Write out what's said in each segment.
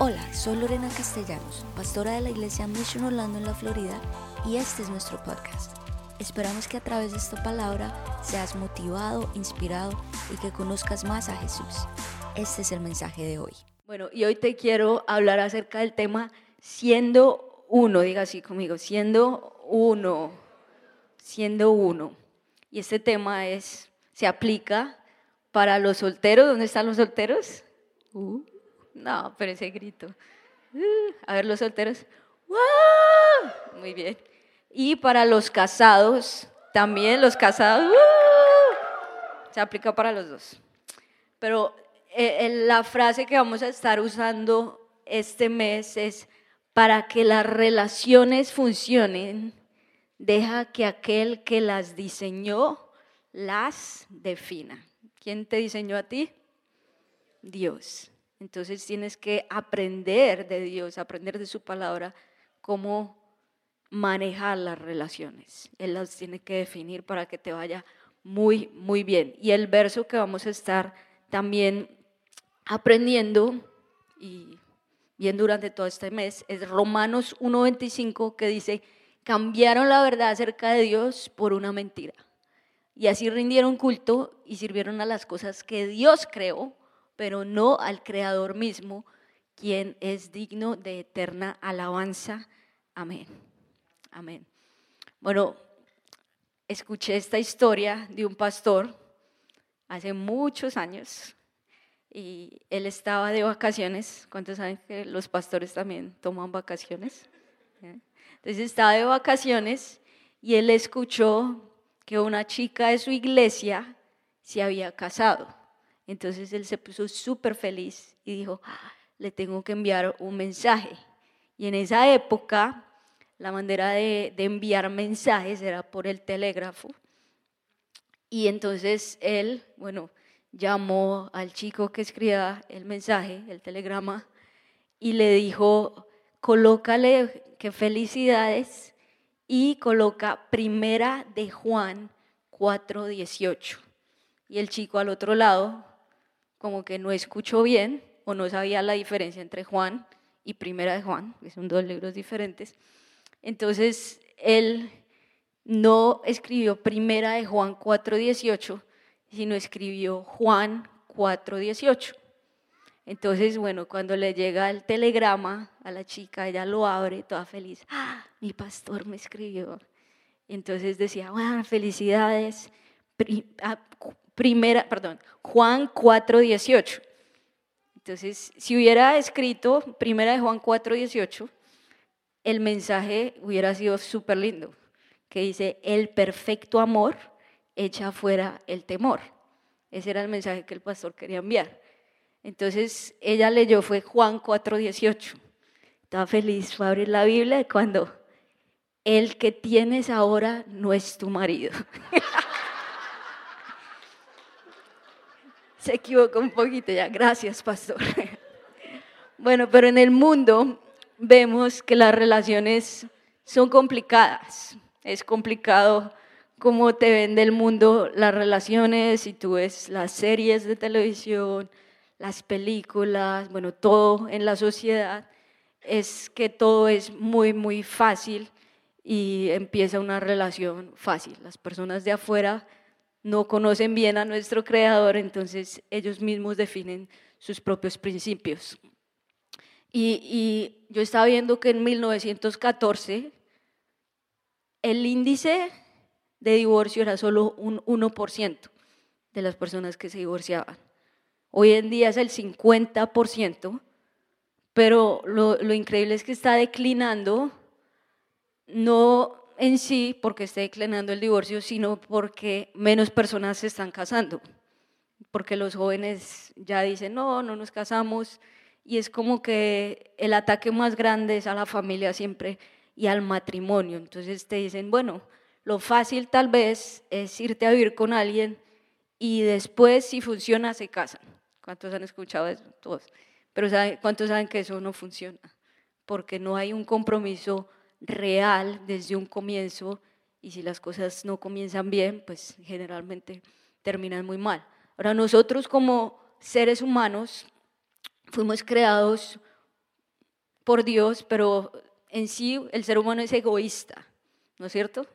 Hola, soy Lorena Castellanos, pastora de la iglesia Mission Orlando en la Florida y este es nuestro podcast. Esperamos que a través de esta palabra seas motivado, inspirado y que conozcas más a Jesús. Este es el mensaje de hoy. Bueno, y hoy te quiero hablar acerca del tema siendo uno, diga así conmigo, siendo uno, siendo uno. Y este tema es, se aplica para los solteros. ¿Dónde están los solteros? Uh, no, pero ese grito. Uh, a ver, los solteros. ¡Wow! Muy bien. Y para los casados, también los casados. ¡uh! Se aplica para los dos. Pero eh, la frase que vamos a estar usando este mes es, para que las relaciones funcionen, deja que aquel que las diseñó las defina. ¿Quién te diseñó a ti? Dios. Entonces tienes que aprender de Dios, aprender de su palabra, cómo manejar las relaciones. Él las tiene que definir para que te vaya muy, muy bien. Y el verso que vamos a estar también aprendiendo y viendo durante todo este mes es Romanos 1.25 que dice, cambiaron la verdad acerca de Dios por una mentira. Y así rindieron culto y sirvieron a las cosas que Dios creó, pero no al Creador mismo, quien es digno de eterna alabanza. Amén. Amén. Bueno, escuché esta historia de un pastor hace muchos años y él estaba de vacaciones. ¿Cuántos saben que los pastores también toman vacaciones? ¿Eh? Entonces estaba de vacaciones y él escuchó que una chica de su iglesia se había casado. Entonces él se puso súper feliz y dijo, ah, le tengo que enviar un mensaje. Y en esa época la manera de, de enviar mensajes era por el telégrafo. Y entonces él, bueno, llamó al chico que escribía el mensaje, el telegrama, y le dijo, colócale que felicidades y coloca primera de Juan 4.18. Y el chico al otro lado, como que no escuchó bien o no sabía la diferencia entre Juan y primera de Juan, que son dos libros diferentes. Entonces él no escribió primera de Juan 4.18, sino escribió Juan 4.18. Entonces, bueno, cuando le llega el telegrama a la chica, ella lo abre toda feliz. ¡Ah, mi pastor me escribió. Entonces decía, bueno, felicidades. Primera, perdón, Juan 4.18. Entonces, si hubiera escrito primera de Juan 4.18, el mensaje hubiera sido súper lindo, que dice, el perfecto amor echa fuera el temor. Ese era el mensaje que el pastor quería enviar. Entonces ella leyó, fue Juan 4:18. Estaba feliz, fue a abrir la Biblia cuando el que tienes ahora no es tu marido. Se equivocó un poquito ya, gracias pastor. bueno, pero en el mundo vemos que las relaciones son complicadas. Es complicado cómo te vende el mundo las relaciones, si tú ves las series de televisión, las películas, bueno, todo en la sociedad, es que todo es muy, muy fácil y empieza una relación fácil. Las personas de afuera no conocen bien a nuestro creador, entonces ellos mismos definen sus propios principios. Y, yo estaba viendo que en 1914 el índice de divorcio era solo un 1% de las personas que se divorciaban. Hoy en día es el 50%, pero lo, increíble es que está declinando, no en sí porque esté declinando el divorcio, sino porque menos personas se están casando, porque los jóvenes ya dicen, no, no nos casamos, y es como que el ataque más grande es a la familia siempre y al matrimonio. Entonces te dicen, bueno, lo fácil tal vez es irte a vivir con alguien y después si funciona se casan. ¿Cuántos han escuchado eso? Todos. Pero ¿cuántos saben que eso no funciona? Porque no hay un compromiso real desde un comienzo y si las cosas no comienzan bien, pues generalmente terminan muy mal. Ahora nosotros como seres humanos fuimos creados por Dios, pero en sí el ser humano es egoísta, ¿no es cierto?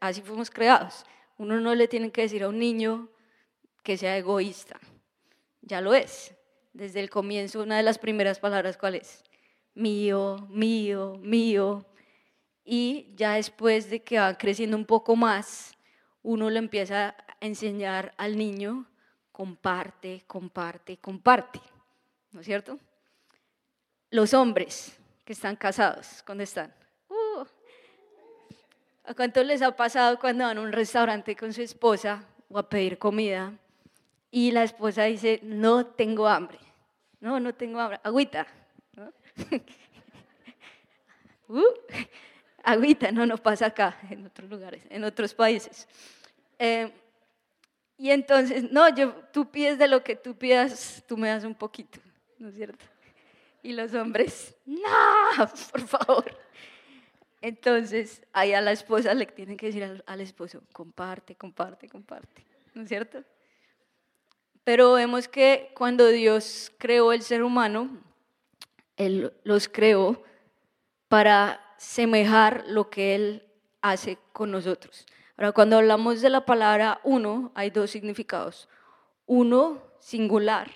Así fuimos creados. Uno no le tiene que decir a un niño que sea egoísta, ya lo es. Desde el comienzo, una de las primeras palabras, ¿cuál es? Mío, mío, mío. Y ya después de que va creciendo un poco más, uno le empieza a enseñar al niño, comparte, comparte, comparte. ¿No es cierto? Los hombres que están casados, ¿dónde están? Uh, ¿A cuánto les ha pasado cuando van a un restaurante con su esposa o a pedir comida y la esposa dice, no tengo hambre? No, no tengo hambre. Agüita. uh, agüita, no, no pasa acá, en otros lugares, en otros países. Eh, y entonces, no, yo, tú pides de lo que tú pidas, tú me das un poquito, ¿no es cierto? Y los hombres, no, por favor. Entonces, ahí a la esposa le tienen que decir al, esposo, comparte, comparte, comparte, ¿no es cierto? Pero vemos que cuando Dios creó el ser humano, Él los creó para semejar lo que Él hace con nosotros. Ahora, cuando hablamos de la palabra uno, hay dos significados. Uno, singular,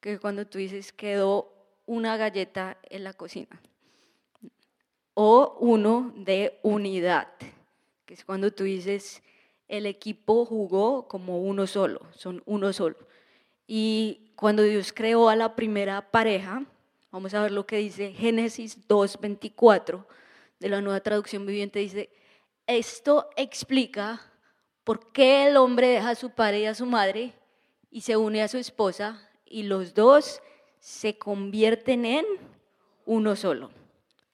que cuando tú dices quedó una galleta en la cocina. O uno de unidad, que es cuando tú dices el equipo jugó como uno solo, son uno solo. Y cuando Dios creó a la primera pareja, vamos a ver lo que dice Génesis 2.24 de la nueva traducción viviente, dice, esto explica por qué el hombre deja a su padre y a su madre y se une a su esposa y los dos se convierten en uno solo,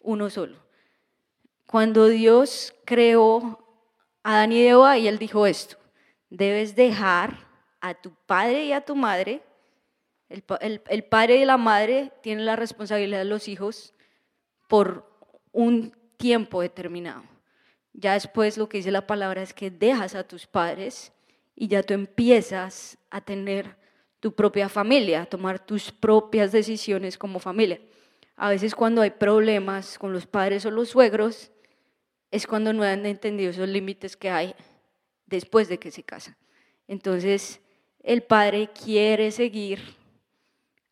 uno solo. Cuando Dios creó a Adán y Eva y él dijo esto, debes dejar a tu padre y a tu madre, el, el padre y la madre tienen la responsabilidad de los hijos por un tiempo determinado. Ya después lo que dice la palabra es que dejas a tus padres y ya tú empiezas a tener tu propia familia, a tomar tus propias decisiones como familia. A veces cuando hay problemas con los padres o los suegros, es cuando no han entendido esos límites que hay después de que se casan. Entonces, el padre quiere seguir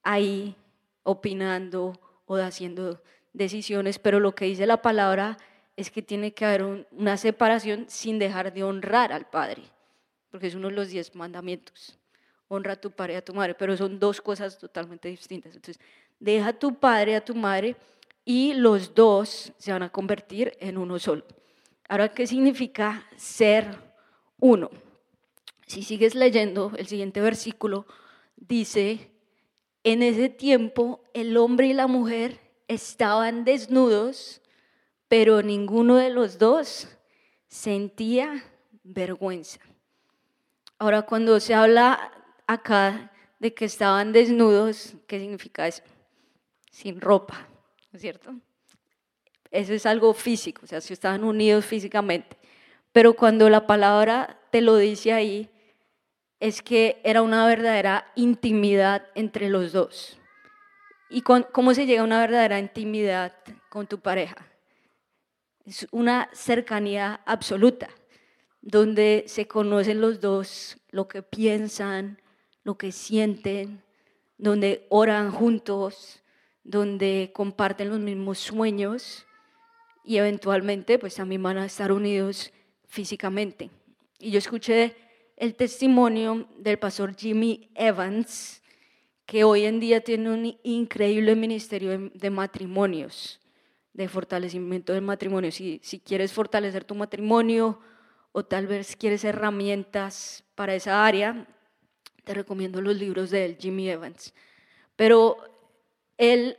ahí opinando o haciendo decisiones, pero lo que dice la palabra es que tiene que haber una separación sin dejar de honrar al Padre, porque es uno de los diez mandamientos. Honra a tu padre y a tu madre, pero son dos cosas totalmente distintas. Entonces, deja a tu padre y a tu madre y los dos se van a convertir en uno solo. Ahora, ¿qué significa ser uno? Si sigues leyendo, el siguiente versículo dice, en ese tiempo el hombre y la mujer estaban desnudos pero ninguno de los dos sentía vergüenza. Ahora, cuando se habla acá de que estaban desnudos, ¿qué significa eso? Sin ropa, ¿no es cierto? Eso es algo físico, o sea, si estaban unidos físicamente. Pero cuando la palabra te lo dice ahí, es que era una verdadera intimidad entre los dos. ¿Y cómo se llega a una verdadera intimidad con tu pareja? Es una cercanía absoluta, donde se conocen los dos lo que piensan, lo que sienten, donde oran juntos, donde comparten los mismos sueños y eventualmente pues también van a estar unidos físicamente. Y yo escuché el testimonio del pastor Jimmy Evans, que hoy en día tiene un increíble ministerio de matrimonios de fortalecimiento del matrimonio. Si, si quieres fortalecer tu matrimonio o tal vez quieres herramientas para esa área, te recomiendo los libros de él, Jimmy Evans. Pero él,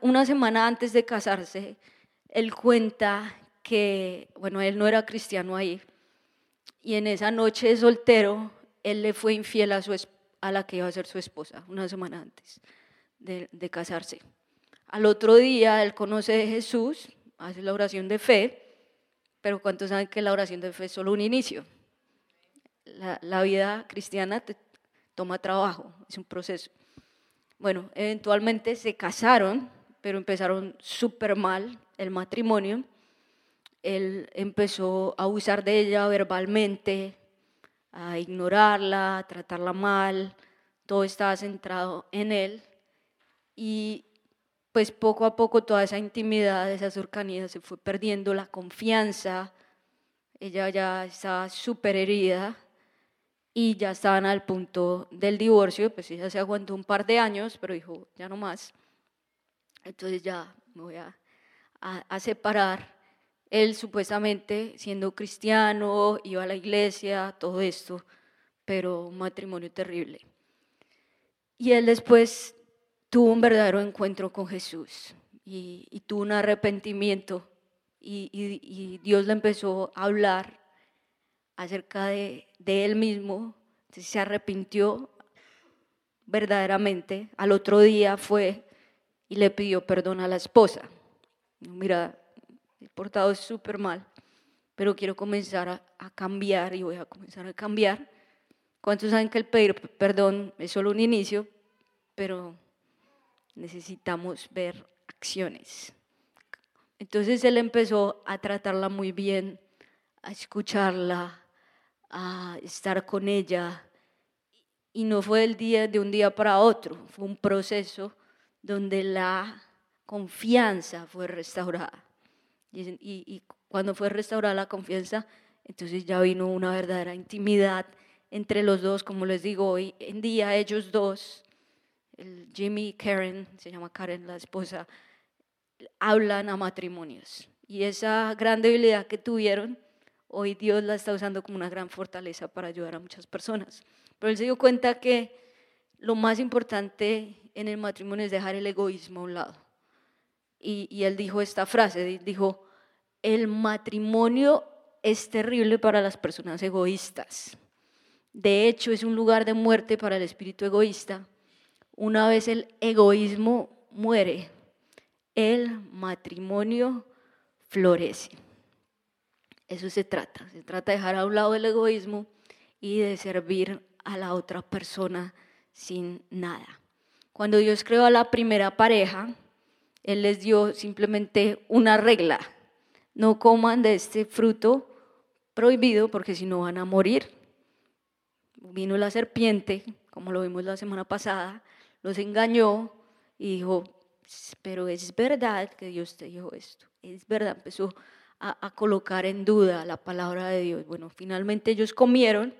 una semana antes de casarse, él cuenta que, bueno, él no era cristiano ahí, y en esa noche de soltero, él le fue infiel a, su, a la que iba a ser su esposa, una semana antes de, de casarse. Al otro día él conoce de Jesús, hace la oración de fe, pero ¿cuántos saben que la oración de fe es solo un inicio? La, vida cristiana te toma trabajo, es un proceso. Bueno, eventualmente se casaron, pero empezaron súper mal el matrimonio. Él empezó a abusar de ella verbalmente, a ignorarla, a tratarla mal, todo estaba centrado en él y pues poco a poco toda esa intimidad, esa cercanía se fue perdiendo, la confianza, ella ya estaba súper herida y ya estaban al punto del divorcio, pues ella se aguantó un par de años, pero dijo, ya no más, entonces ya me voy a, a separar. Él supuestamente siendo cristiano, iba a la iglesia, todo esto, pero un matrimonio terrible. Y él después tuvo un verdadero encuentro con Jesús y, tuvo un arrepentimiento y, Dios le empezó a hablar acerca de, él mismo, se arrepintió verdaderamente, al otro día fue y le pidió perdón a la esposa. Mira, he portado súper mal, pero quiero comenzar a, a, cambiar y voy a comenzar a cambiar. ¿Cuántos saben que el pedir perdón es solo un inicio, pero necesitamos ver acciones. Entonces él empezó a tratarla muy bien, a escucharla, a estar con ella. Y no fue el día de un día para otro, fue un proceso donde la confianza fue restaurada. Y, y, cuando fue restaurada la confianza, entonces ya vino una verdadera intimidad entre los dos, como les digo, hoy en día ellos dos el Jimmy Karen, se llama Karen la esposa, hablan a matrimonios. Y esa gran debilidad que tuvieron, hoy Dios la está usando como una gran fortaleza para ayudar a muchas personas. Pero él se dio cuenta que lo más importante en el matrimonio es dejar el egoísmo a un lado. Y, y él dijo esta frase, dijo, el matrimonio es terrible para las personas egoístas. De hecho, es un lugar de muerte para el espíritu egoísta una vez el egoísmo muere, el matrimonio florece. Eso se trata, se trata de dejar a un lado el egoísmo y de servir a la otra persona sin nada. Cuando Dios creó a la primera pareja, Él les dio simplemente una regla. No coman de este fruto prohibido porque si no van a morir. Vino la serpiente, como lo vimos la semana pasada, los engañó y dijo, pero es verdad que Dios te dijo esto, es verdad, empezó a, colocar en duda la palabra de Dios. Bueno, finalmente ellos comieron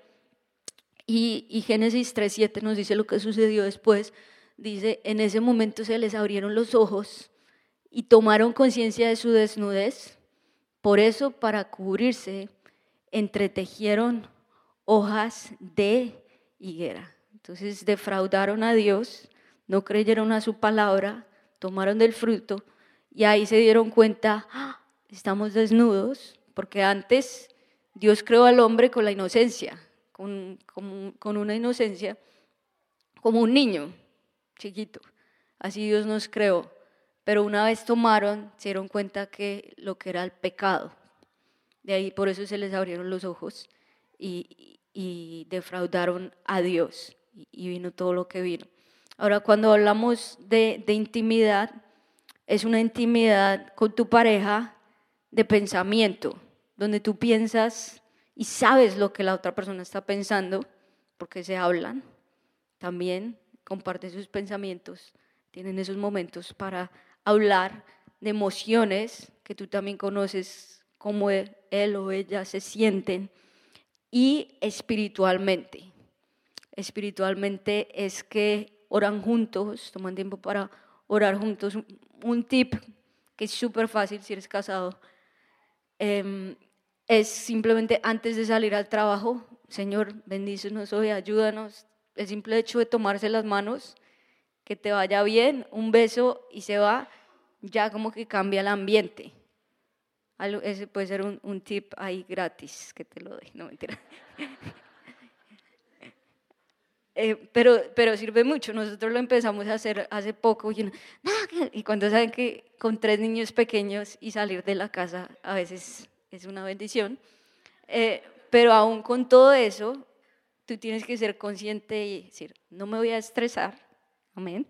y, y Génesis 3.7 nos dice lo que sucedió después. Dice, en ese momento se les abrieron los ojos y tomaron conciencia de su desnudez. Por eso, para cubrirse, entretejieron hojas de higuera. Entonces defraudaron a Dios no creyeron a su palabra, tomaron del fruto y ahí se dieron cuenta, ¡Ah! estamos desnudos, porque antes Dios creó al hombre con la inocencia, con, con, una inocencia como un niño chiquito. Así Dios nos creó. Pero una vez tomaron, se dieron cuenta que lo que era el pecado. De ahí por eso se les abrieron los ojos y, defraudaron a Dios. Y vino todo lo que vino. Ahora, cuando hablamos de, intimidad, es una intimidad con tu pareja de pensamiento, donde tú piensas y sabes lo que la otra persona está pensando, porque se hablan también, comparten sus pensamientos, tienen esos momentos para hablar de emociones que tú también conoces, cómo él o ella se sienten, y espiritualmente. Espiritualmente es que oran juntos, toman tiempo para orar juntos. Un tip que es súper fácil si eres casado em, es simplemente antes de salir al trabajo, Señor, bendícenos hoy, ayúdanos. El simple hecho de tomarse las manos, que te vaya bien, un beso y se va, ya como que cambia el ambiente. Ese puede ser un, un tip ahí gratis que te lo doy, no mentira. Eh, pero, pero sirve mucho. Nosotros lo empezamos a hacer hace poco y, y cuando saben que con tres niños pequeños y salir de la casa a veces es una bendición. Eh, pero aún con todo eso, tú tienes que ser consciente y decir, no me voy a estresar, amén.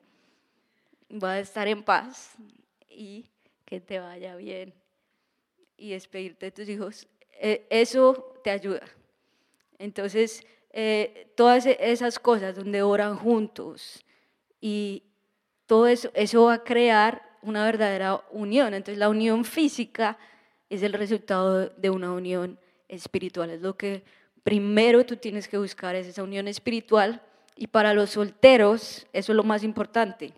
Voy a estar en paz y que te vaya bien y despedirte de tus hijos. Eh, eso te ayuda. Entonces, eh, todas e-, esas cosas donde oran juntos y todo eso, eso va a crear una verdadera unión. Entonces, la unión física es el resultado de una unión espiritual. Es lo que primero tú tienes que buscar, es esa unión espiritual. Y para los solteros, eso es lo más importante,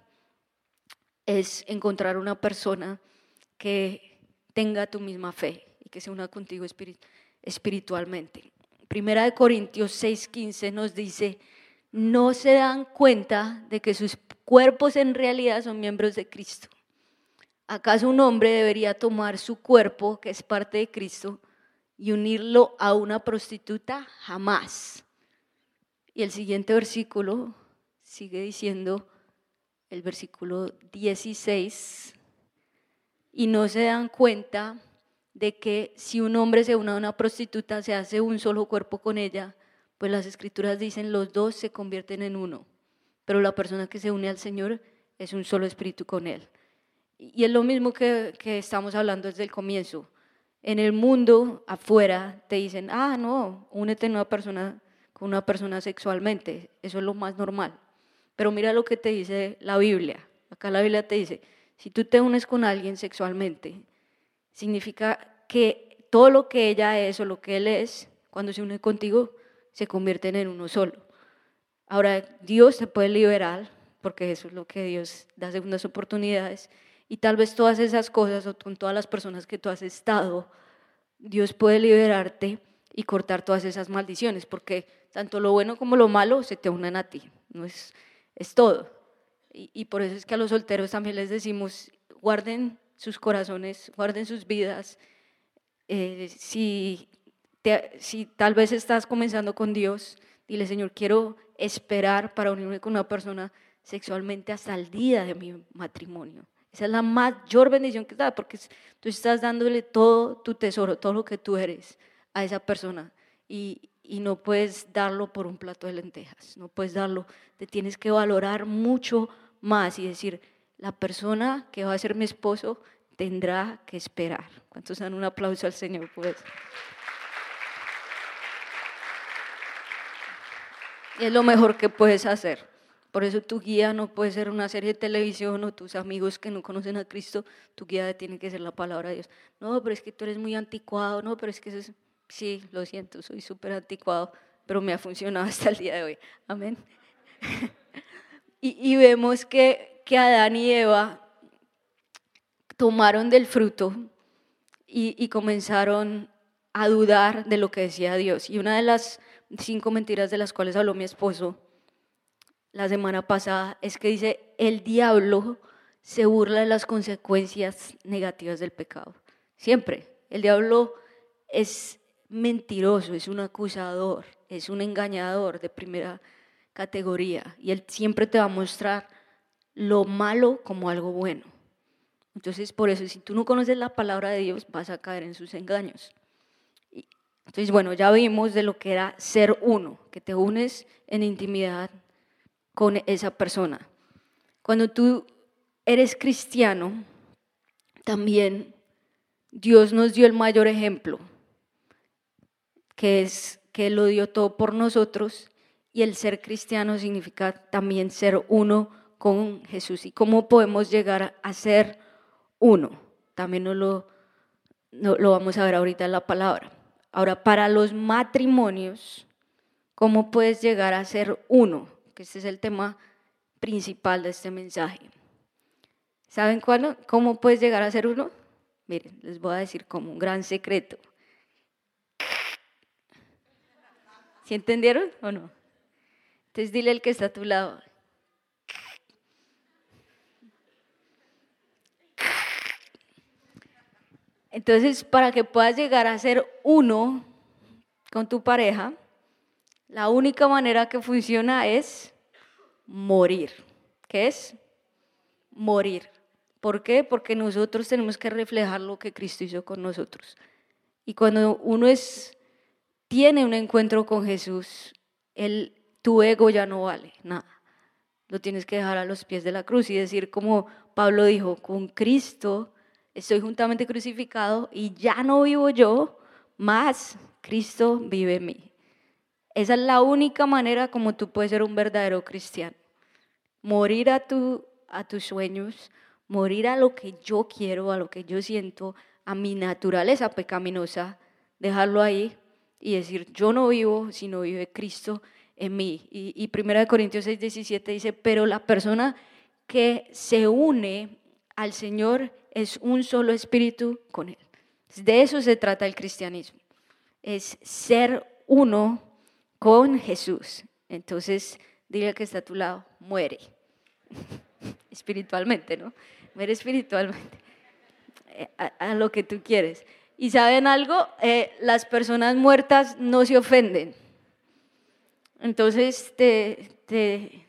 es encontrar una persona que tenga tu misma fe y que se una contigo espiritualmente. Primera de Corintios 6:15 nos dice, no se dan cuenta de que sus cuerpos en realidad son miembros de Cristo. ¿Acaso un hombre debería tomar su cuerpo, que es parte de Cristo, y unirlo a una prostituta? Jamás. Y el siguiente versículo sigue diciendo, el versículo 16, y no se dan cuenta de que si un hombre se une a una prostituta, se hace un solo cuerpo con ella, pues las escrituras dicen los dos se convierten en uno, pero la persona que se une al Señor es un solo espíritu con Él. Y es lo mismo que, que estamos hablando desde el comienzo. En el mundo afuera te dicen, ah, no, únete a una persona, con una persona sexualmente, eso es lo más normal. Pero mira lo que te dice la Biblia. Acá la Biblia te dice, si tú te unes con alguien sexualmente, significa que todo lo que ella es o lo que él es, cuando se une contigo, se convierten en uno solo. Ahora, Dios te puede liberar, porque eso es lo que Dios da segundas oportunidades, y tal vez todas esas cosas o con todas las personas que tú has estado, Dios puede liberarte y cortar todas esas maldiciones, porque tanto lo bueno como lo malo se te unen a ti, no es, es todo. Y, por eso es que a los solteros también les decimos, guarden sus corazones, guarden sus vidas. Eh, si, si tal vez estás comenzando con Dios, dile, Señor, quiero esperar para unirme con una persona sexualmente hasta el día de mi matrimonio. Esa es la mayor bendición que da, porque tú estás dándole todo tu tesoro, todo lo que tú eres a esa persona. Y, y no puedes darlo por un plato de lentejas, no puedes darlo, te tienes que valorar mucho más y decir, la persona que va a ser mi esposo tendrá que esperar. ¿Cuántos dan un aplauso al Señor? Y es lo mejor que puedes hacer. Por eso tu guía no puede ser una serie de televisión o tus amigos que no conocen a Cristo, tu guía tiene que ser la palabra de Dios. No, pero es que tú eres muy anticuado, no, pero es que eso es... Sí, lo siento, soy súper anticuado, pero me ha funcionado hasta el día de hoy. Amén. y, y vemos que que Adán y Eva tomaron del fruto y, comenzaron a dudar de lo que decía Dios. Y una de las cinco mentiras de las cuales habló mi esposo la semana pasada es que dice, el diablo se burla de las consecuencias negativas del pecado. Siempre. El diablo es mentiroso, es un acusador, es un engañador de primera categoría. Y él siempre te va a mostrar lo malo como algo bueno. Entonces, por eso, si tú no conoces la palabra de Dios, vas a caer en sus engaños. Entonces, bueno, ya vimos de lo que era ser uno, que te unes en intimidad con esa persona. Cuando tú eres cristiano, también Dios nos dio el mayor ejemplo, que es que Él lo dio todo por nosotros y el ser cristiano significa también ser uno con Jesús y cómo podemos llegar a ser uno. También no lo, lo vamos a ver ahorita en la palabra. Ahora, para los matrimonios, ¿cómo puedes llegar a ser uno? Que este es el tema principal de este mensaje. ¿Saben cuál? ¿Cómo puedes llegar a ser uno? Miren, les voy a decir como un gran secreto. ¿Sí entendieron o no? Entonces dile al que está a tu lado, Entonces, para que puedas llegar a ser uno con tu pareja, la única manera que funciona es morir. ¿Qué es? Morir. ¿Por qué? Porque nosotros tenemos que reflejar lo que Cristo hizo con nosotros. Y cuando uno es, tiene un encuentro con Jesús, el, tu ego ya no vale nada. lo tienes que dejar a los pies de la cruz y decir como Pablo dijo, con Cristo estoy juntamente crucificado y ya no vivo yo, más Cristo vive en mí. Esa es la única manera como tú puedes ser un verdadero cristiano. Morir a, tu, a tus sueños, morir a lo que yo quiero, a lo que yo siento, a mi naturaleza pecaminosa, dejarlo ahí y decir, yo no vivo, sino vive Cristo en mí. Y, y 1 Corintios 6, 17 dice, pero la persona que se une al Señor es un solo espíritu con Él. De eso se trata el cristianismo, es ser uno con Jesús. Entonces, dile que está a tu lado, muere. espiritualmente, ¿no? Muere espiritualmente eh, a, lo que tú quieres. Y saben algo, eh, las personas muertas no se ofenden. Entonces te,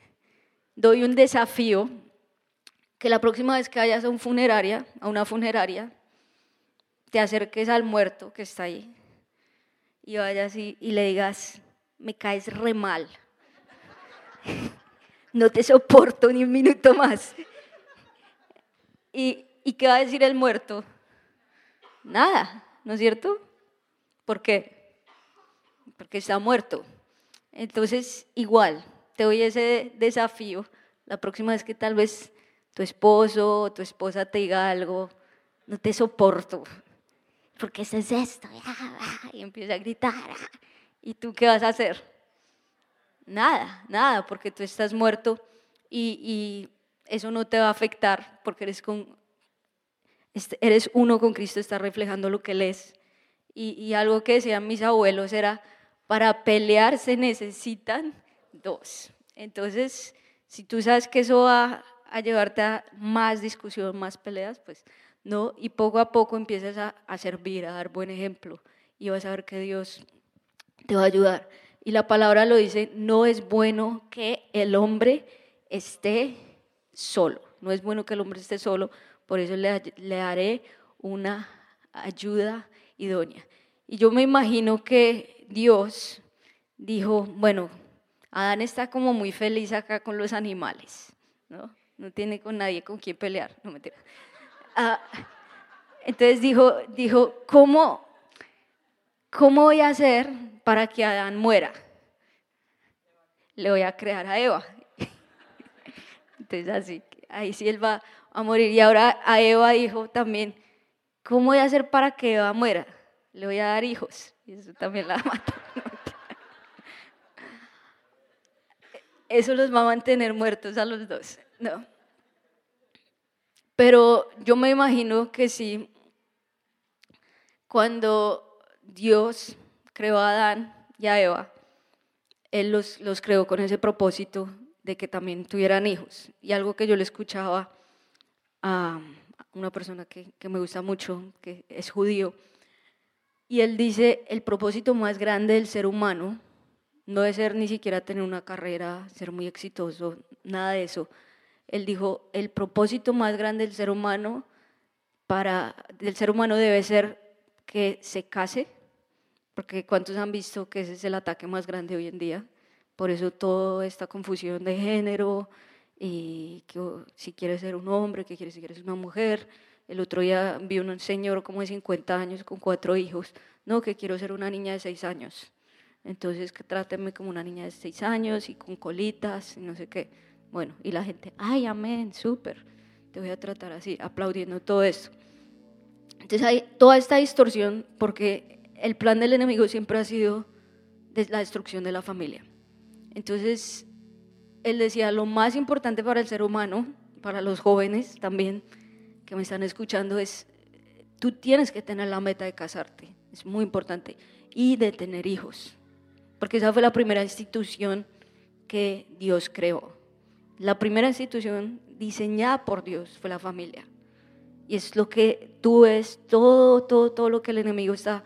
doy un desafío que la próxima vez que vayas a, un funeraria, a una funeraria, te acerques al muerto que está ahí y vayas y, y le digas, me caes re mal, no te soporto ni un minuto más. ¿Y, ¿Y qué va a decir el muerto? Nada, ¿no es cierto? ¿Por qué? Porque está muerto. Entonces, igual, te doy ese desafío la próxima vez que tal vez tu esposo o tu esposa te diga algo, no te soporto, porque eso es esto, y empieza a gritar, ¿y tú qué vas a hacer? Nada, nada, porque tú estás muerto y, eso no te va a afectar porque eres, con, este, eres uno con Cristo, está reflejando lo que Él es. Y, y algo que decían mis abuelos era, para pelear se necesitan dos. Entonces, si tú sabes que eso va a llevarte a más discusión, más peleas, pues no, y poco a poco empiezas a, a, servir, a dar buen ejemplo, y vas a ver que Dios te va a ayudar. Y la palabra lo dice, no es bueno que el hombre esté solo, no es bueno que el hombre esté solo, por eso le, le daré una ayuda idónea. Y yo me imagino que Dios dijo, bueno, Adán está como muy feliz acá con los animales, ¿no? no tiene con nadie con quien pelear, no mentira. Ah, entonces dijo, dijo ¿cómo, ¿cómo voy a hacer para que Adán muera? Le voy a crear a Eva. Entonces así, ahí sí él va a morir. Y ahora a Eva dijo también, ¿cómo voy a hacer para que Eva muera? Le voy a dar hijos. Y eso también la mata. Eso los va a mantener muertos a los dos. No. Pero yo me imagino que sí, cuando Dios creó a Adán y a Eva, Él los, los creó con ese propósito de que también tuvieran hijos. Y algo que yo le escuchaba a una persona que, que me gusta mucho, que es judío, y él dice, el propósito más grande del ser humano no es ser ni siquiera tener una carrera, ser muy exitoso, nada de eso, él dijo, el propósito más grande del ser humano para del ser humano debe ser que se case, porque cuántos han visto que ese es el ataque más grande hoy en día. Por eso toda esta confusión de género y que si quieres ser un hombre, que quieres si quieres una mujer. El otro día vi un señor como de 50 años con cuatro hijos, no, que quiero ser una niña de 6 años. Entonces, que tráteme como una niña de 6 años y con colitas y no sé qué. Bueno, y la gente, ay, amén, súper, te voy a tratar así, aplaudiendo todo esto. Entonces hay toda esta distorsión porque el plan del enemigo siempre ha sido la destrucción de la familia. Entonces, él decía, lo más importante para el ser humano, para los jóvenes también que me están escuchando, es, tú tienes que tener la meta de casarte, es muy importante, y de tener hijos, porque esa fue la primera institución que Dios creó. La primera institución diseñada por Dios fue la familia. Y es lo que tú ves, todo, todo, todo lo que el enemigo está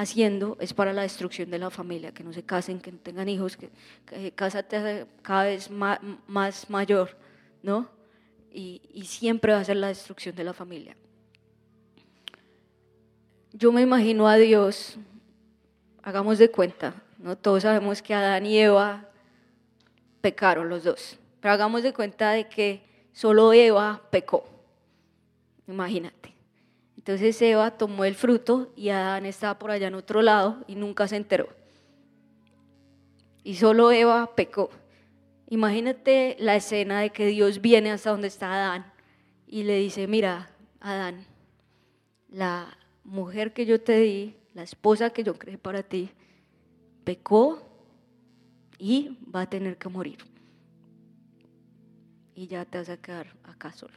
haciendo es para la destrucción de la familia, que no se casen, que no tengan hijos, que, que cásate cada vez más, mayor, ¿no? Y, y, siempre va a ser la destrucción de la familia. Yo me imagino a Dios, hagamos de cuenta, ¿no? Todos sabemos que Adán y Eva pecaron los dos Pero hagamos de cuenta de que solo Eva pecó. Imagínate. Entonces Eva tomó el fruto y Adán estaba por allá en otro lado y nunca se enteró. Y solo Eva pecó. Imagínate la escena de que Dios viene hasta donde está Adán y le dice, mira, Adán, la mujer que yo te di, la esposa que yo creé para ti, pecó y va a tener que morir. Y ya te vas a quedar acá solo.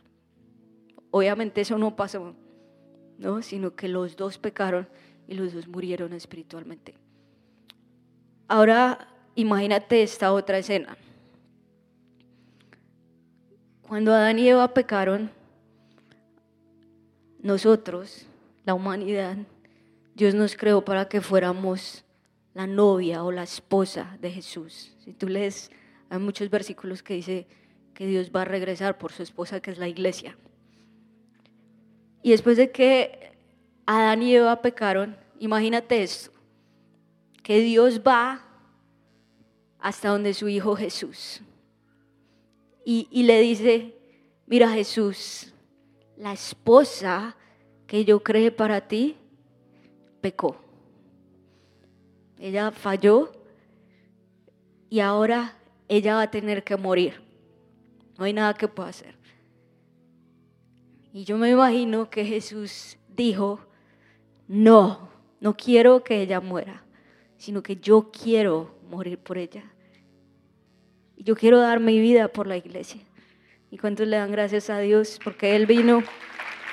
Obviamente eso no pasó, ¿no? Sino que los dos pecaron y los dos murieron espiritualmente. Ahora imagínate esta otra escena. Cuando Adán y Eva pecaron, nosotros, la humanidad, Dios nos creó para que fuéramos la novia o la esposa de Jesús. Si tú lees, hay muchos versículos que dice que Dios va a regresar por su esposa que es la iglesia. Y después de que Adán y Eva pecaron, imagínate esto, que Dios va hasta donde su Hijo Jesús y, le dice, mira Jesús, la esposa que yo creé para ti pecó. Ella falló y ahora ella va a tener que morir. No hay nada que pueda hacer. Y yo me imagino que Jesús dijo, no, no quiero que ella muera, sino que yo quiero morir por ella. Yo quiero dar mi vida por la iglesia. ¿Y cuántos le dan gracias a Dios? Porque Él vino,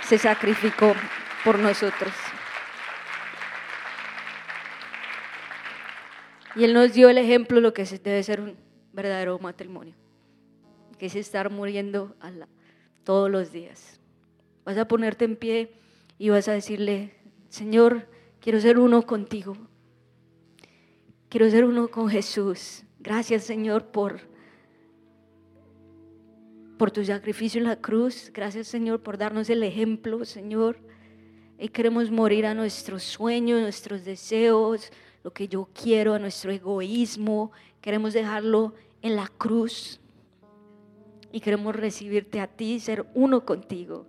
se sacrificó por nosotros. Y Él nos dio el ejemplo de lo que debe ser un verdadero matrimonio, que es estar muriendo todos los días. Vas a ponerte en pie y vas a decirle, Señor, quiero ser uno contigo. Quiero ser uno con Jesús. Gracias, Señor, por, por tu sacrificio en la cruz. Gracias, Señor, por darnos el ejemplo, Señor. Y queremos morir a nuestros sueños, nuestros deseos, lo que yo quiero, a nuestro egoísmo. Queremos dejarlo en la cruz. Y queremos recibirte a ti, ser uno contigo.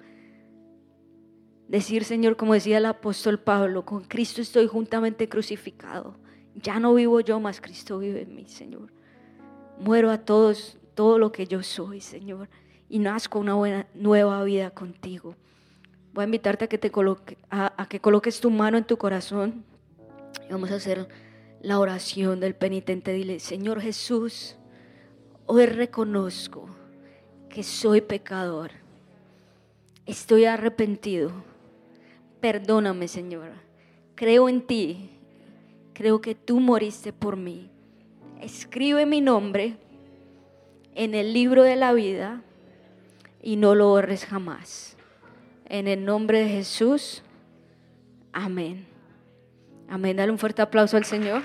Decir, Señor, como decía el apóstol Pablo, con Cristo estoy juntamente crucificado. Ya no vivo yo, más Cristo vive en mí, Señor. Muero a todos, todo lo que yo soy, Señor, y nazco una buena, nueva vida contigo. Voy a invitarte a que, te a que coloques tu mano en tu corazón vamos a hacer la oración del penitente. Dile, Señor Jesús, hoy reconozco que soy pecador. Estoy arrepentido. Perdóname, Señor. Creo en ti. Creo que tú moriste por mí. Escribe mi nombre en el libro de la vida y no lo borres jamás. En el nombre de Jesús. Amén. Amén. Dale un fuerte aplauso al Señor.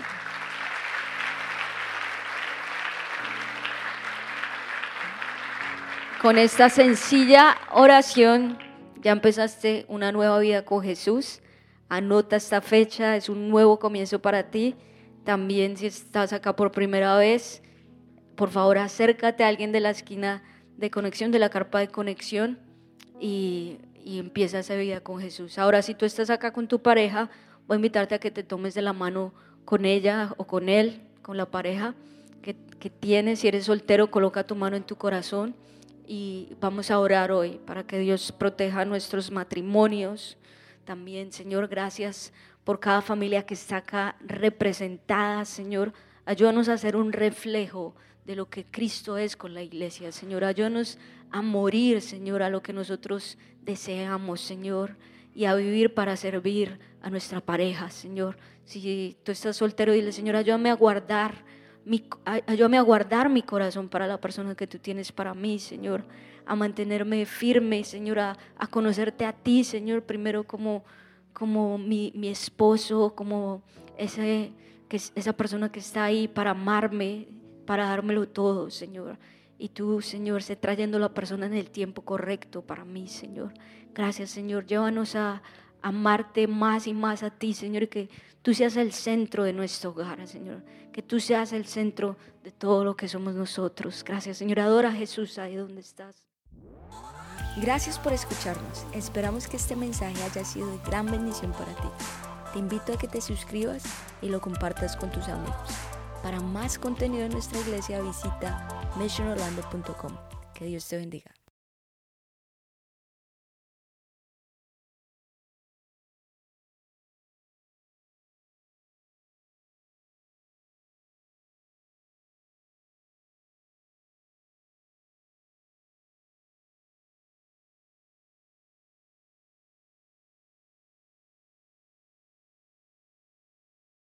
Con esta sencilla oración ya empezaste una nueva vida con Jesús. Anota esta fecha, es un nuevo comienzo para ti. También si estás acá por primera vez, por favor acércate a alguien de la esquina de conexión, de la carpa de conexión y, y empieza esa vida con Jesús. Ahora, si tú estás acá con tu pareja, voy a invitarte a que te tomes de la mano con ella o con él, con la pareja que, que tienes. Si eres soltero, coloca tu mano en tu corazón y vamos a orar hoy para que Dios proteja nuestros matrimonios. También, Señor, gracias por cada familia que está acá representada, Señor. Ayúdanos a ser un reflejo de lo que Cristo es con la iglesia, Señor. Ayúdanos a morir, Señor, a lo que nosotros deseamos, Señor y a vivir para servir a nuestra pareja, Señor. Si tú estás soltero, dile, Señor, ayúdame a guardar mi, ayúdame a guardar mi corazón para la persona que tú tienes para mí, Señor. A mantenerme firme, Señor, a, conocerte a ti, Señor, primero como, como mi, mi esposo, como ese, que, esa persona que está ahí para amarme, para dármelo todo, Señor. Y tú, Señor, se trayendo la persona en el tiempo correcto para mí, Señor. Gracias, Señor. Llévanos a, amarte más y más a ti, Señor, que tú seas el centro de nuestro hogar, Señor. Que tú seas el centro de todo lo que somos nosotros. Gracias, Señor. Adora a Jesús ahí donde estás. Gracias por escucharnos. Esperamos que este mensaje haya sido de gran bendición para ti. Te invito a que te suscribas y lo compartas con tus amigos. Para más contenido en nuestra iglesia visita missionorlando.com. Que Dios te bendiga.